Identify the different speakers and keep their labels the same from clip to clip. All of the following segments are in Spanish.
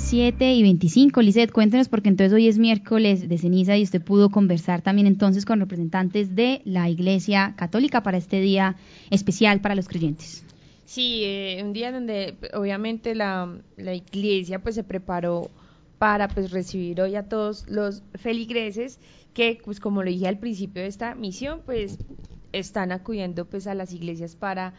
Speaker 1: 7 y 25. Lizeth, cuéntenos porque entonces hoy es miércoles de ceniza y usted pudo conversar también entonces con representantes de la Iglesia Católica para este día especial para los creyentes.
Speaker 2: Sí, eh, un día donde obviamente la, la iglesia pues se preparó para pues recibir hoy a todos los feligreses que pues como lo dije al principio de esta misión pues están acudiendo pues a las iglesias para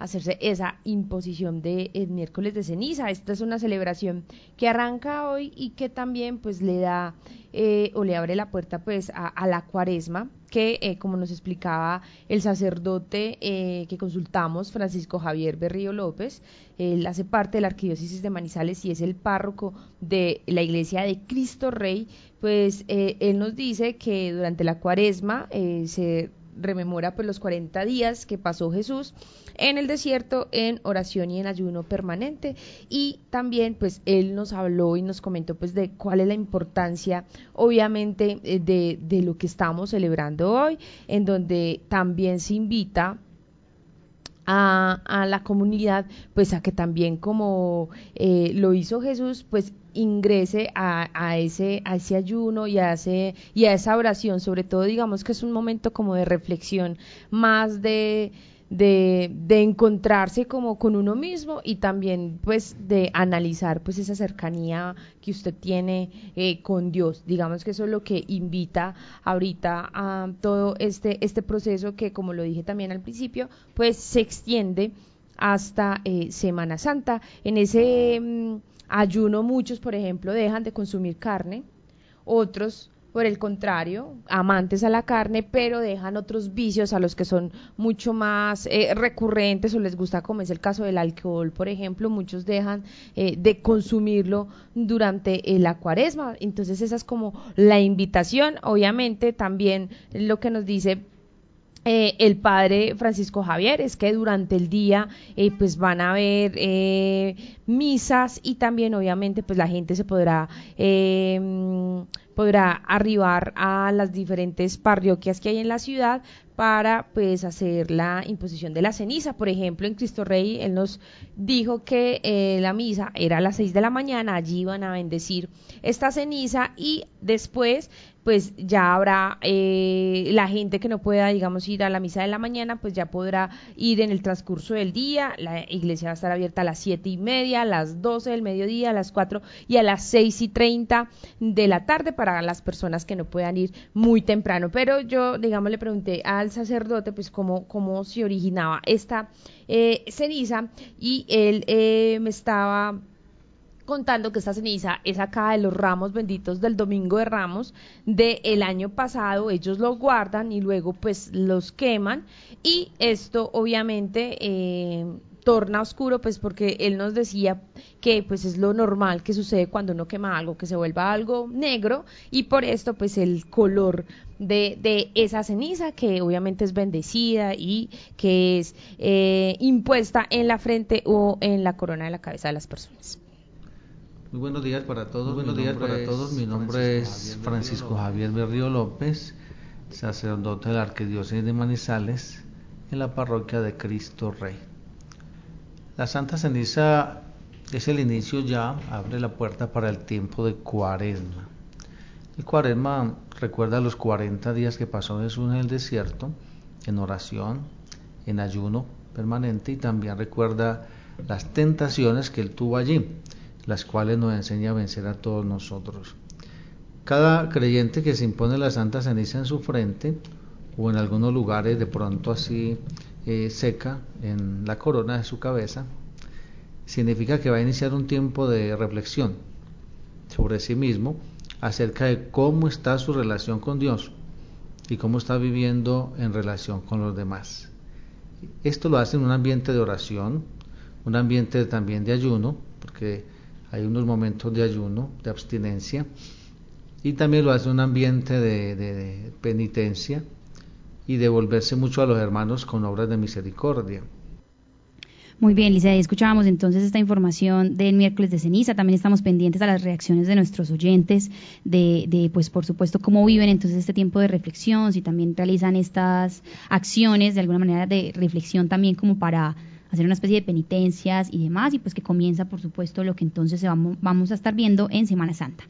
Speaker 2: hacerse esa imposición de el miércoles de ceniza. Esta es una celebración que arranca hoy y que también pues le da eh, o le abre la puerta pues a, la cuaresma que eh, como nos explicaba el sacerdote eh, que consultamos, Francisco Javier Berrío López, él hace parte de la arquidiócesis de Manizales y es el párroco de la iglesia de Cristo Rey, pues él nos dice que durante la cuaresma se rememora pues los 40 días que pasó Jesús en el desierto en oración y en ayuno permanente. Y también pues él nos habló y nos comentó pues de cuál es la importancia obviamente eh, de, de lo que estamos celebrando hoy en donde también se invita a, a, la comunidad, pues a que también como eh, lo hizo Jesús, pues ingrese a, ese, a ese ayuno y a, ese, y a esa oración, sobre todo digamos que es un momento como de reflexión, más de, de, de, encontrarse como con uno mismo y también pues de analizar pues esa cercanía que usted tiene eh, con Dios. Digamos que eso es lo que invita ahorita a todo este, este proceso que como lo dije también al principio pues se extiende hasta eh, Semana Santa. En ese mm, ayuno muchos por ejemplo dejan de consumir carne, otros por el contrario, amantes a la carne, pero dejan otros vicios a los que son mucho más eh, recurrentes o les gusta, como es el caso del alcohol, por ejemplo, muchos dejan eh, de consumirlo durante eh, la cuaresma. Entonces esa es como la invitación. Obviamente también lo que nos dice eh, el padre Francisco Javier es que durante el día eh, pues van a haber eh, misas y también obviamente pues la gente se podrá podrá arribar a las diferentes parroquias que hay en la ciudad para pues hacer la imposición de la ceniza. Por ejemplo, en Cristo Rey, él nos dijo que la misa era a las seis de la mañana, allí iban a bendecir esta ceniza y después pues ya habrá eh, la gente que no pueda, digamos, ir a la misa de la mañana, pues ya podrá ir en el transcurso del día. La iglesia va a estar abierta a las siete y media, a las doce del mediodía, a las cuatro y a las seis y treinta de la tarde para las personas que no puedan ir muy temprano. Pero yo, digamos, le pregunté al sacerdote, pues cómo, cómo se originaba esta eh, ceniza. Y él eh, me estaba contando que esta ceniza es acá de los ramos benditos del domingo de ramos del año pasado, ellos lo guardan y luego pues los queman. Y esto obviamente eh, torna oscuro pues porque él nos decía que pues es lo normal que sucede cuando uno quema algo, que se vuelva algo negro y por esto pues el color de, de esa ceniza que obviamente es bendecida y que es eh, impuesta en la frente o en la corona de la cabeza de las personas.
Speaker 3: Muy buenos días para todos. buenos días para todos. Mi nombre es Francisco Javier Berrío López, sacerdote de la Arquidiócesis de Manizales, en la parroquia de Cristo Rey. La Santa Ceniza es el inicio ya, abre la puerta para el tiempo de Cuaresma. El Cuaresma recuerda los 40 días que pasó Jesús en el desierto, en oración, en ayuno permanente y también recuerda las tentaciones que él tuvo allí las cuales nos enseña a vencer a todos nosotros. Cada creyente que se impone la santa ceniza en su frente o en algunos lugares de pronto así eh, seca en la corona de su cabeza, significa que va a iniciar un tiempo de reflexión sobre sí mismo acerca de cómo está su relación con Dios y cómo está viviendo en relación con los demás. Esto lo hace en un ambiente de oración, un ambiente también de ayuno, porque hay unos momentos de ayuno, de abstinencia, y también lo hace un ambiente de, penitencia y de volverse mucho a los hermanos con obras de misericordia.
Speaker 1: Muy bien, Lisa, escuchábamos entonces esta información del miércoles de ceniza. También estamos pendientes a las reacciones de nuestros oyentes, de, de, pues por supuesto, cómo viven entonces este tiempo de reflexión, si también realizan estas acciones de alguna manera de reflexión también como para hacer una especie de penitencias y demás, y pues que comienza, por supuesto, lo que entonces vamos, vamos a estar viendo en Semana Santa.